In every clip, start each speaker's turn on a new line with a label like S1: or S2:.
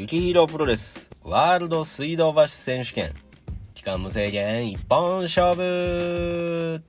S1: 雪ヒーロープロレスワールド水道橋選手権期間無制限一本勝負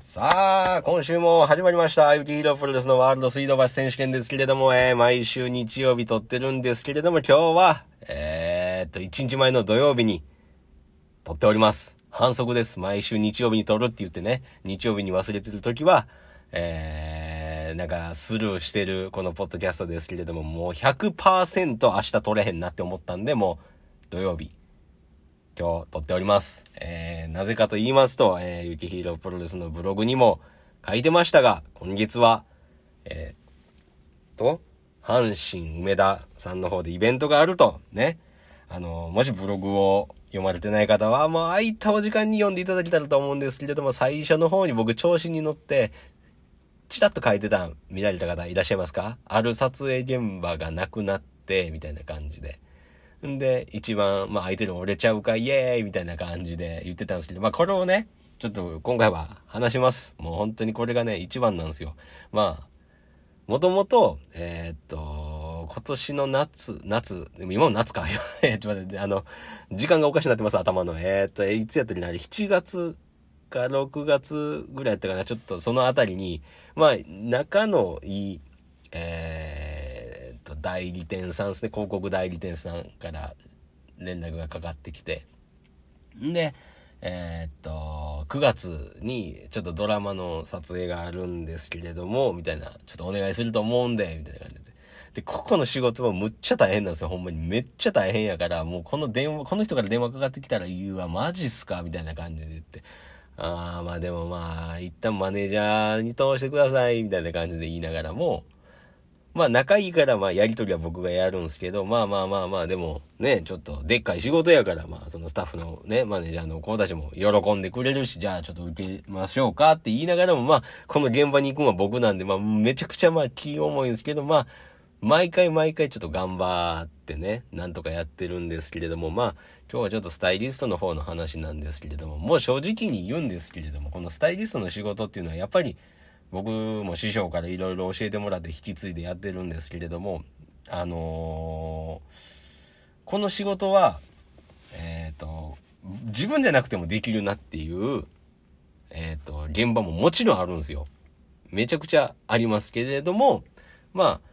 S1: さあ、今週も始まりました。雪ヒロプロレスのワールド水道橋選手権ですけれども、えー、毎週日曜日撮ってるんですけれども、今日は、えー、っと、1日前の土曜日に撮っております。反則です。毎週日曜日に撮るって言ってね、日曜日に忘れてる時は、えー、なんかスルーしてるこのポッドキャストですけれども、もう100%明日撮れへんなって思ったんで、もう土曜日、今日撮っております。えー、なぜかと言いますと、えー、ゆきひろプロレスのブログにも書いてましたが、今月は、えー、と、阪神梅田さんの方でイベントがあると、ね。あの、もしブログを読まれてない方は、もう空いたお時間に読んでいただけたらと思うんですけれども、最初の方に僕調子に乗って、ちらっと書いてた見られた方いらっしゃいますか？ある撮影現場がなくなって、みたいな感じで。んで、一番、まあ相手に折れちゃうか、イエーイみたいな感じで言ってたんですけど、まあこれをね、ちょっと今回は話します。もう本当にこれがね、一番なんですよ。まあ、もともと、えー、っと、今年の夏、夏、今も夏か。えちょっと待って、あの、時間がおかしくなってます、頭の。えー、っと、えいつやったっけな、あれ、7月か6月ぐらいやったかな、ちょっとそのあたりに、まあ、仲のいい、えーと、代理店さんですね、広告代理店さんから連絡がかかってきて。んで、えー、っと、9月にちょっとドラマの撮影があるんですけれども、みたいな、ちょっとお願いすると思うんで、みたいな感じで。で、ここの仕事もむっちゃ大変なんですよ、ほんまに。めっちゃ大変やから、もうこの電話、この人から電話かかってきたら言うわ、マジっすかみたいな感じで言って。ああ、まあでもまあ、一旦マネージャーに通してください、みたいな感じで言いながらも、まあ仲いいからまあやりとりは僕がやるんですけど、まあまあまあまあでもね、ちょっとでっかい仕事やからまあそのスタッフのね、マネージャーの子たちも喜んでくれるし、じゃあちょっと受けましょうかって言いながらもまあこの現場に行くのは僕なんでまあめちゃくちゃまあ気重いんですけどまあ毎回毎回ちょっと頑張ってね、なんとかやってるんですけれどもまあ今日はちょっとスタイリストの方の話なんですけれどももう正直に言うんですけれどもこのスタイリストの仕事っていうのはやっぱり僕も師匠からいろいろ教えてもらって引き継いでやってるんですけれども、あのー、この仕事は、えっ、ー、と、自分じゃなくてもできるなっていう、えっ、ー、と、現場ももちろんあるんですよ。めちゃくちゃありますけれども、まあ、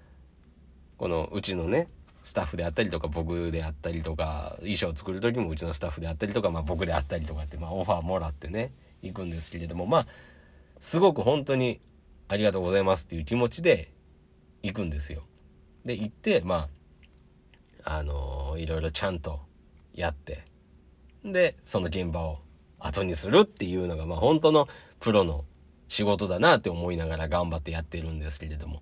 S1: このうちのね、スタッフであったりとか僕であったりとか、衣装を作る時もうちのスタッフであったりとか、まあ僕であったりとかって、まあオファーもらってね、行くんですけれども、まあ、すごく本当にありがとうございますっていう気持ちで行くんですよ。で、行って、まあ、あのー、いろいろちゃんとやって、で、その現場を後にするっていうのが、まあ本当のプロの仕事だなって思いながら頑張ってやってるんですけれども、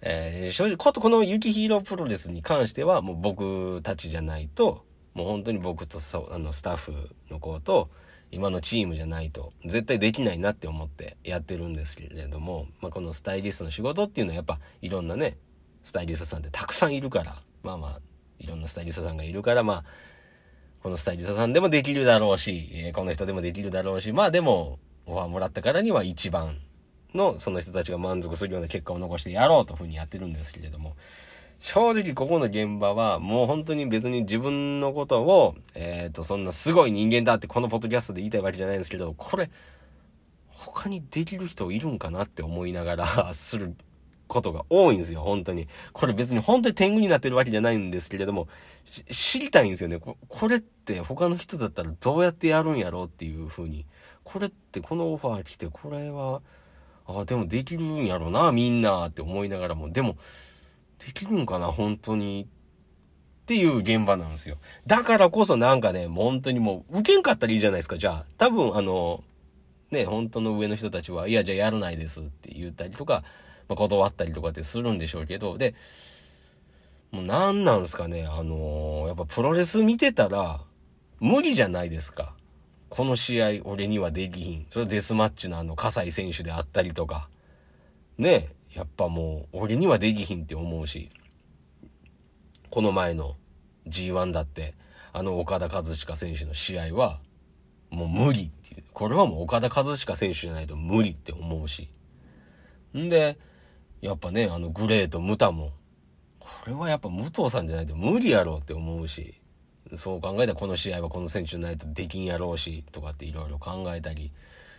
S1: えー、正直、ことこの雪ヒーロープロレスに関してはもう僕たちじゃないと、もう本当に僕とそうあのスタッフの子と、今のチームじゃないと絶対できないなって思ってやってるんですけれども、まあ、このスタイリストの仕事っていうのはやっぱいろんなねスタイリストさんってたくさんいるからまあまあいろんなスタイリストさんがいるからまあこのスタイリストさんでもできるだろうし、えー、この人でもできるだろうしまあでもオファーもらったからには一番のその人たちが満足するような結果を残してやろうというふうにやってるんですけれども正直ここの現場はもう本当に別に自分のことを、えっ、ー、と、そんなすごい人間だってこのポッドキャストで言いたいわけじゃないんですけど、これ、他にできる人いるんかなって思いながら することが多いんですよ、本当に。これ別に本当に天狗になってるわけじゃないんですけれども、知りたいんですよねこ。これって他の人だったらどうやってやるんやろうっていう風に。これってこのオファー来て、これは、ああ、でもできるんやろな、みんなって思いながらも、でも、できるんかな、本当に。っていう現場なんですよ。だからこそなんかね、もう本当にもう、受けんかったらいいじゃないですか、じゃあ。多分、あの、ね、本当の上の人たちは、いや、じゃあやらないですって言ったりとか、まあ、断ったりとかってするんでしょうけど、で、もう何なんすかね、あの、やっぱプロレス見てたら、無理じゃないですか。この試合、俺にはできひん。それデスマッチのあの、葛西選手であったりとか、ね、やっぱもう、俺にはできひんって思うし、この前の G1 だって、あの岡田和親選手の試合は、もう無理っていう。これはもう岡田和親選手じゃないと無理って思うし。んで、やっぱね、あの、グレーとムタも、これはやっぱ武藤さんじゃないと無理やろうって思うし、そう考えたらこの試合はこの選手じゃないとできんやろうし、とかっていろいろ考えたり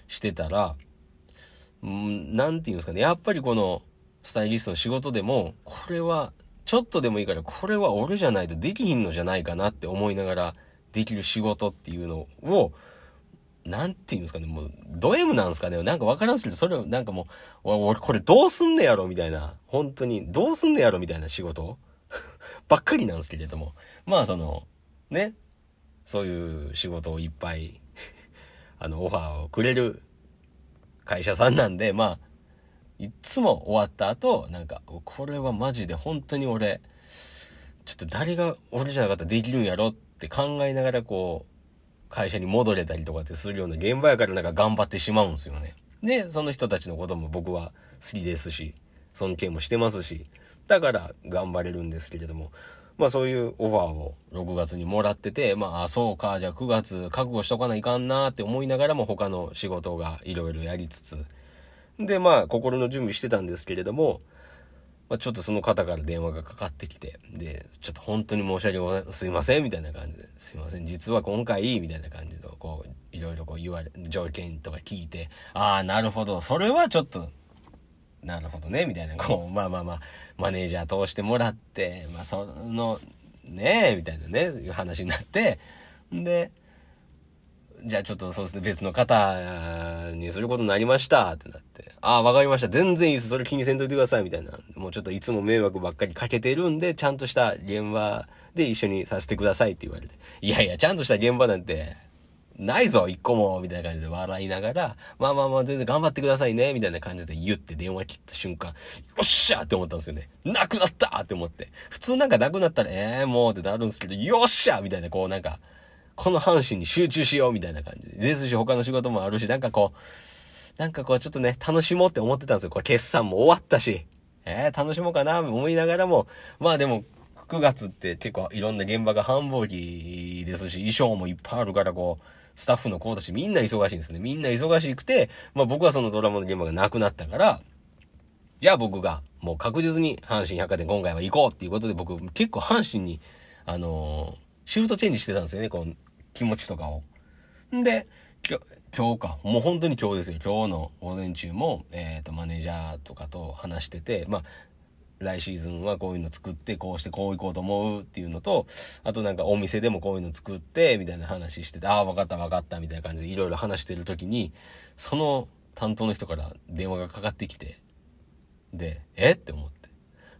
S1: してたら、うん、なんていうんですかね、やっぱりこの、スタイリストの仕事でも、これは、ちょっとでもいいから、これは俺じゃないとできひんのじゃないかなって思いながら、できる仕事っていうのを、なんていうんですかね、もう、ド M なんですかね。なんかわからんすけど、それをなんかもう、俺これどうすんねやろみたいな、本当に、どうすんねやろみたいな仕事 ばっかりなんですけれども。まあその、ね、そういう仕事をいっぱい あの、オファーをくれる会社さんなんで、まあ、いつも終わった後、なんか、これはマジで本当に俺、ちょっと誰が俺じゃなかったらできるんやろって考えながらこう、会社に戻れたりとかってするような現場やからなんか頑張ってしまうんですよね。で、その人たちのことも僕は好きですし、尊敬もしてますし、だから頑張れるんですけれども、まあそういうオファーを。6月にもらってて、まあ、そうか、じゃあ9月覚悟しとかないかんなって思いながらも他の仕事がいろいろやりつつ、で、まあ心の準備してたんですけれども、まあ、ちょっとその方から電話がかかってきて、で、ちょっと本当に申し訳ございません、すいません、みたいな感じで、すいません、実は今回、みたいな感じで、こう、いろいろこう言われ、条件とか聞いて、ああ、なるほど、それはちょっと、なるほどね、みたいな、こう、まあまあまあ、マネージャー通してもらって、まあその、ねえ、みたいなね、いう話になって、んで、じゃあちょっとそうですね、別の方にすることになりました、ってなって。ああ、わかりました。全然いいです。それ気にせんといてください、みたいな。もうちょっといつも迷惑ばっかりかけてるんで、ちゃんとした現場で一緒にさせてくださいって言われて。いやいや、ちゃんとした現場なんて、ないぞ、一個も、みたいな感じで笑いながら、まあまあまあ、全然頑張ってくださいね、みたいな感じで言って電話切った瞬間、よっしゃって思ったんですよね。なくなったって思って。普通なんかなくなったら、ええー、もうってなるんですけど、よっしゃみたいな、こうなんか、この阪神に集中しようみたいな感じですし、他の仕事もあるし、なんかこう、なんかこうちょっとね、楽しもうって思ってたんですよ。これ決算も終わったし、えー、楽しもうかな、思いながらも、まあでも、9月って結構いろんな現場が繁忙期ですし、衣装もいっぱいあるからこう、スタッフの子たちみんな忙しいんですね。みんな忙しくて、まあ僕はそのドラマの現場がなくなったから、じゃあ僕がもう確実に阪神百貨店今回は行こうっていうことで僕結構阪神に、あのー、シフトチェンジしてたんですよね。こう、気持ちとかを。んで、今日か。もう本当に今日ですよ。今日の午前中も、えっ、ー、と、マネージャーとかと話してて、まあ、来シーズンはこういうの作って、こうしてこう行こうと思うっていうのと、あとなんかお店でもこういうの作って、みたいな話してて、ああ、わかったわかった、みたいな感じでいろいろ話してる時に、その担当の人から電話がかかってきて、で、え？って思って。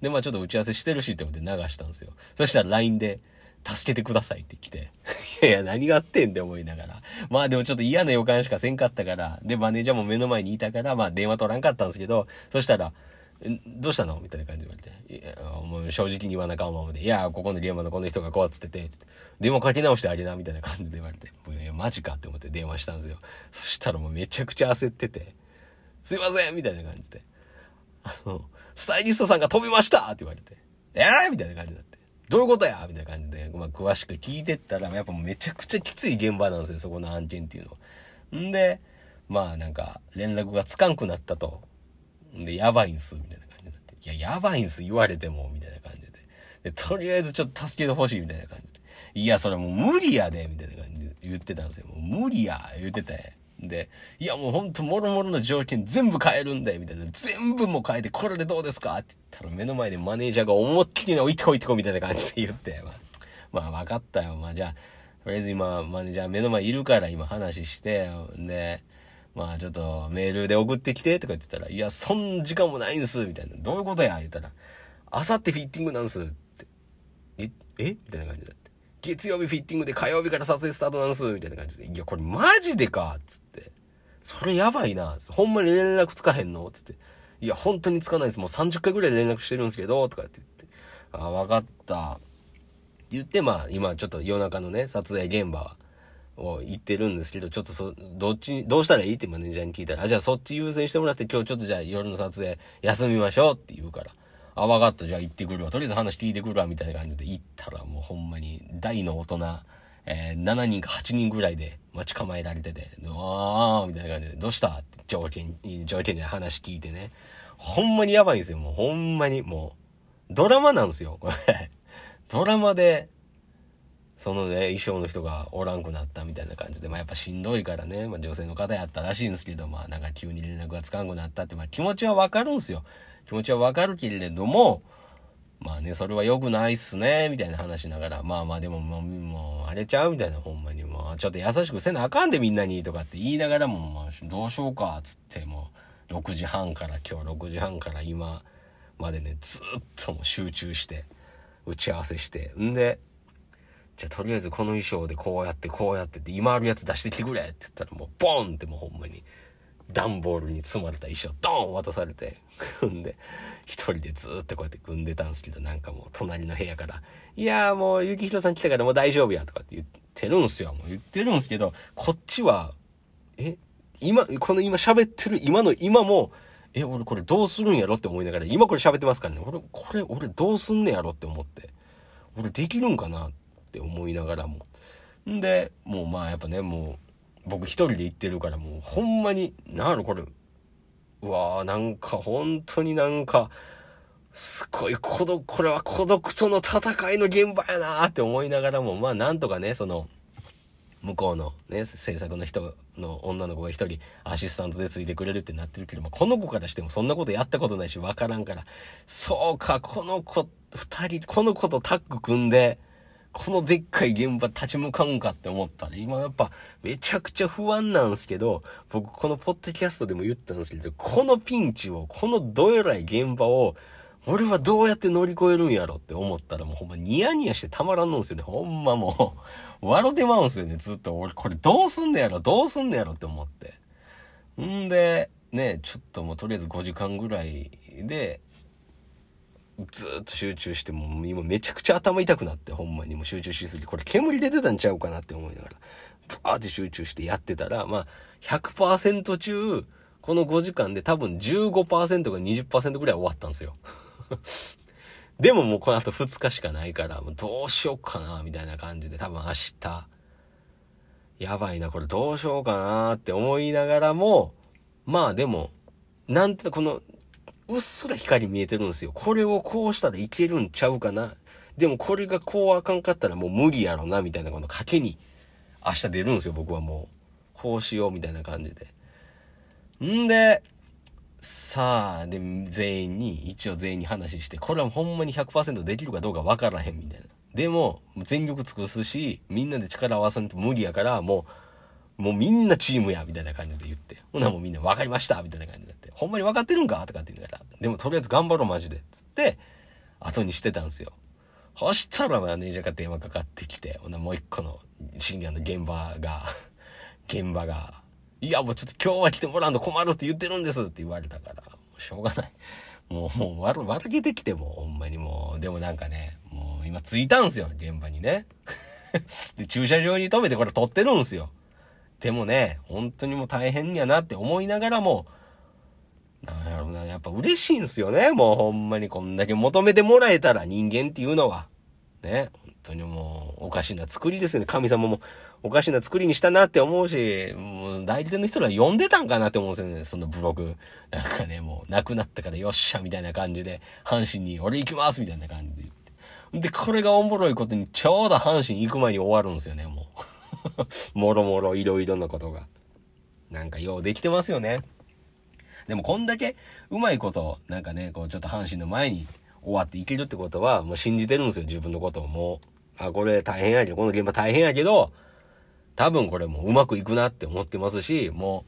S1: で、まあちょっと打ち合わせしてるしって思って流したんですよ。そしたら LINE で、助けてくださいって来て。いやいや、何があってんって思いながら。まあでもちょっと嫌な予感しかせんかったから、で、マネージャーも目の前にいたから、まあ電話取らんかったんですけど、そしたら、どうしたの？みたいな感じで言われて。もう正直に言わなかんままで。いや、ここの現場のこの人がこうっつってて、電話かけ直してあげな、みたいな感じで言われて。いや、マジかって思って電話したんですよ。そしたらもうめちゃくちゃ焦ってて、すいませんみたいな感じで。あの、スタイリストさんが飛びましたって言われて。えーみたいな感じになって。どういうことや？みたいな感じで、まあ、詳しく聞いてったら、やっぱめちゃくちゃきつい現場なんですよ、そこの案件っていうのは。んで、まあなんか、連絡がつかんくなったと。で、やばいんす、みたいな感じになって。いや、やばいんす、言われても、みたいな感じで。で、とりあえずちょっと助けてほしい、みたいな感じで。いや、それもう無理やで、みたいな感じで言ってたんですよ。もう無理や、言ってて。で、いやもうほんともろもろの条件全部変えるんだよ、みたいな。全部も変えて、これでどうですか？って言ったら目の前でマネージャーが思いっきり置いてこいてこうみたいな感じで言って、まあ、まあ分かったよ。まあじゃあ、とりあえず今マネージャー目の前いるから今話して、で、まあちょっとメールで送ってきてとか言ってたら、いや、そん時間もないんす、みたいな。どういうことや？言ったら、あさってフィッティングなんすって。え？えみたいな感じだって。月曜日フィッティングで火曜日から撮影スタートなんす、みたいな感じで。いや、これマジでかっつって。それやばいな。ほんまに連絡つかへんのつって。いや、本当につかないです。もう30回ぐらい連絡してるんですけど、とかって言って。あ、わかった。って言って、まあ、今ちょっと夜中のね、撮影現場はを行ってるんですけど、ちょっとそ、どっち、どうしたらいいってマネージャーに聞いたら、あ、じゃあそっち優先してもらって今日ちょっとじゃあ夜の撮影休みましょうって言うから。あ、わかった。じゃあ行ってくるわ。とりあえず話聞いてくるわ。みたいな感じで行ったらもうほんまに大の大人、えー、7人か8人ぐらいで待ち構えられてて、あーみたいな感じで、どうしたって条件、条件で話聞いてね。ほんまにやばいんですよ。もうほんまに、もう、ドラマなんですよ、これ。ドラマで、そのね、衣装の人がおらんくなったみたいな感じで、まあやっぱしんどいからね、まあ女性の方やったらしいんですけど、まあなんか急に連絡がつかんくなったって、まあ気持ちはわかるんすよ。気持ちはわかるけれども、まあね、それは良くないっすね、みたいな話しながら、まあまあでももう、もう、荒れちゃうみたいな、ほんまにもう、ちょっと優しくせなあかんでみんなに、とかって言いながらも、まあ、どうしようか、つって、もう、6時半から、今日6時半から今までね、ずっともう集中して、打ち合わせして、んで、じゃあとりあえずこの衣装でこうやってこうやってって今あるやつ出してきてくれって言ったらもうボーンってもうほんまに段ボールに積まれた衣装ドーン渡されて、組んで、一人でずーっとこうやって組んでたんですけど、なんかもう隣の部屋から、いやーもう、ゆきひろさん来たからもう大丈夫やとかって言ってるんすよ。もう言ってるんすけど、こっちは、え、今、この今喋ってる今の今も、え、俺これどうするんやろって思いながら、今これ喋ってますからね。俺、これ、俺どうすんねやろって思って。俺できるんかなって思いながらも。んで、もうまあやっぱね、もう、僕一人で行ってるからもうほんまに、なるこれ、うわーなんか本当になんか、すごい孤独、これは孤独との戦いの現場やなーって思いながらも、まあなんとかね、その、向こうのね、制作の人の女の子が一人アシスタントでついてくれるってなってるけど、まあ、この子からしてもそんなことやったことないしわからんから、そうか、この子、二人、この子とタッグ組んで、このでっかい現場立ち向かうんかって思ったら、今やっぱめちゃくちゃ不安なんですけど、僕このポッドキャストでも言ったんですけど、このピンチを、このどえらい現場を、俺はどうやって乗り越えるんやろって思ったらもうほんまニヤニヤしてたまらんのんすよね。ほんまもう、笑てまうんすよね、ずっと。俺これどうすんねやろどうすんねやろって思って。んで、ね、ちょっともうとりあえず5時間ぐらいで、ずっと集中して、もう今めちゃくちゃ頭痛くなって、ほんまにもう集中しすぎて。これ煙出てたんちゃうかなって思いながら、ブワーって集中してやってたら、まあ、100%中、この5時間で多分15%か20%ぐらい終わったんですよ。でももうこの後2日しかないから、もうどうしようかな、みたいな感じで、多分明日、やばいな、これどうしようかなって思いながらも、まあでも、なんて、このうっすら光見えてるんですよ。これをこうしたらいけるんちゃうかな。でもこれがこうあかんかったらもう無理やろな、みたいなこの賭けに明日出るんですよ、僕はもう。こうしよう、みたいな感じで。んで、さあ、で、全員に、一応全員に話して、これはほんまに100%できるかどうかわからへん、みたいな。でも、全力尽くすし、みんなで力合わせんと無理やから、もう、もうみんなチームや、みたいな感じで言って。ほなもうみんな分かりました、みたいな感じで。ほんまに分かってるんか？とかって言いながら、でもとりあえず頑張ろうマジで。つって、後にしてたんですよ。そしたらマネージャーが電話かかってきて、ほなもう一個の深夜の現場が、現場が、いやもうちょっと今日は来てもらうの困るって言ってるんですって言われたから、もうしょうがない。もう、もう悪、悪けてきても、ほんまにもう、でもなんかね、もう今着いたんすよ、現場にね。で、駐車場に止めてこれ撮ってるんすよ。でもね、本当にもう大変やなって思いながらも、なんやろな、やっぱ嬉しいんすよね。もうほんまにこんだけ求めてもらえたら人間っていうのは。ね。本当にもうおかしな作りですよね。神様もおかしな作りにしたなって思うし、もう代理店の人ら読んでたんかなって思うんですよね。そのブログ。なんかね、もう亡くなったからよっしゃみたいな感じで、阪神に俺行きますみたいな感じで言って。で、これがおもろいことにちょうど阪神行く前に終わるんですよね、もう。もろもろいろいろなことが。なんかようできてますよね。でもこんだけうまいこと、なんかね、こうちょっと阪神の前に終わっていけるってことは、もう信じてるんですよ、自分のことを。もう、あ、これ大変やけど、この現場大変やけど、多分これもううまくいくなって思ってますし、も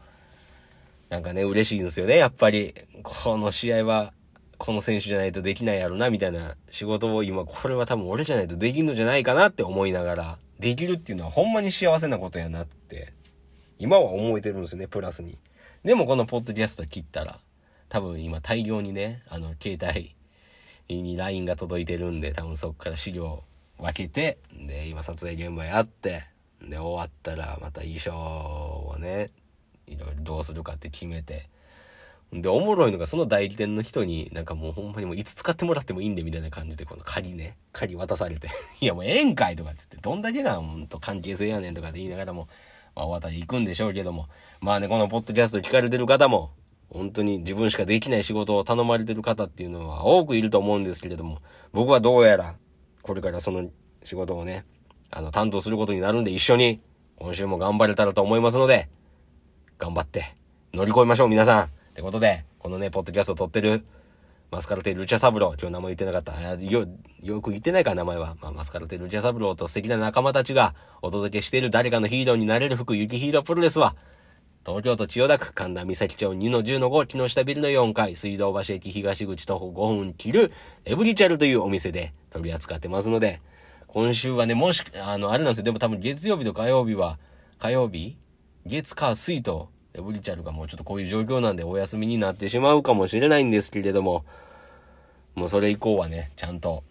S1: う、なんかね、嬉しいんですよね、やっぱり。この試合は、この選手じゃないとできないやろな、みたいな仕事を今、これは多分俺じゃないとできるのじゃないかなって思いながら、できるっていうのはほんまに幸せなことやなって、今は思えてるんですよね、プラスに。でもこのポッドキャスト切ったら、多分今大量にね、あの、携帯に LINE が届いてるんで、多分そこから資料分けて、で、今撮影現場やって、で、終わったらまた衣装をね、いろいろどうするかって決めて、で、おもろいのがその代理店の人になんかもうほんまにもういつ使ってもらってもいいんでみたいな感じでこの仮ね、仮渡されて いやもうええんかいとかって言って、どんだけなんと関係性やねんとかって言いながらも、まあ、お渡り行くんでしょうけども。まあね、このポッドキャスト聞かれてる方も、本当に自分しかできない仕事を頼まれてる方っていうのは多くいると思うんですけれども、僕はどうやら、これからその仕事をね、あの、担当することになるんで一緒に、今週も頑張れたらと思いますので、頑張って乗り越えましょう、皆さん。ってことで、このね、ポッドキャストを撮ってる、マスカラテルチャサブロー、今日名前言ってなかった。よ、よく言ってないか、名前は。まあ、マスカラテルチャサブローと素敵な仲間たちがお届けしている誰かのヒーローになれる服、雪ヒーロープロレスは、東京都千代田区神田三崎町2の10の5木下ビルの4階水道橋駅東口徒歩5分切るエブリチャルというお店で取り扱ってますので、今週はね、もし、あの、あれなんですよ。でも多分月曜日と火曜日は、火曜日月火水とブリチャルがもうちょっとこういう状況なんでお休みになってしまうかもしれないんですけれども、もうそれ以降はね、ちゃんと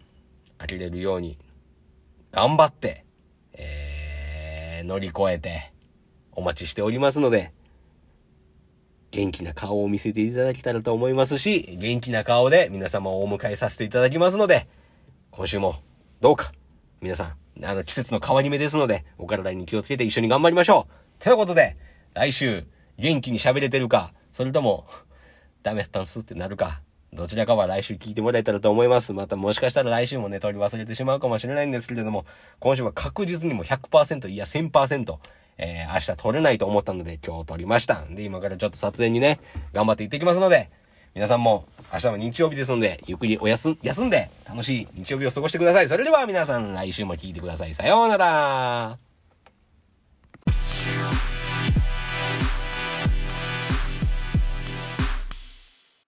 S1: 飽きれるように頑張って、えー、乗り越えてお待ちしておりますので、元気な顔を見せていただけたらと思いますし、元気な顔で皆様をお迎えさせていただきますので、今週もどうか皆さん、あの季節の変わり目ですので、お体に気をつけて一緒に頑張りましょう。ということで、来週元気に喋れてるか、それとも ダメだったんすってなるか、どちらかは来週聞いてもらえたらと思います。またもしかしたら来週もね、取り忘れてしまうかもしれないんですけれども、今週は確実にも100%、いや1000%、えー、明日撮れないと思ったので今日撮りました。で、今からちょっと撮影にね、頑張って行ってきますので、皆さんも明日も日曜日ですので、ゆっくりお休、休んで楽しい日曜日を過ごしてください。それでは皆さん来週も聞いてください。さようなら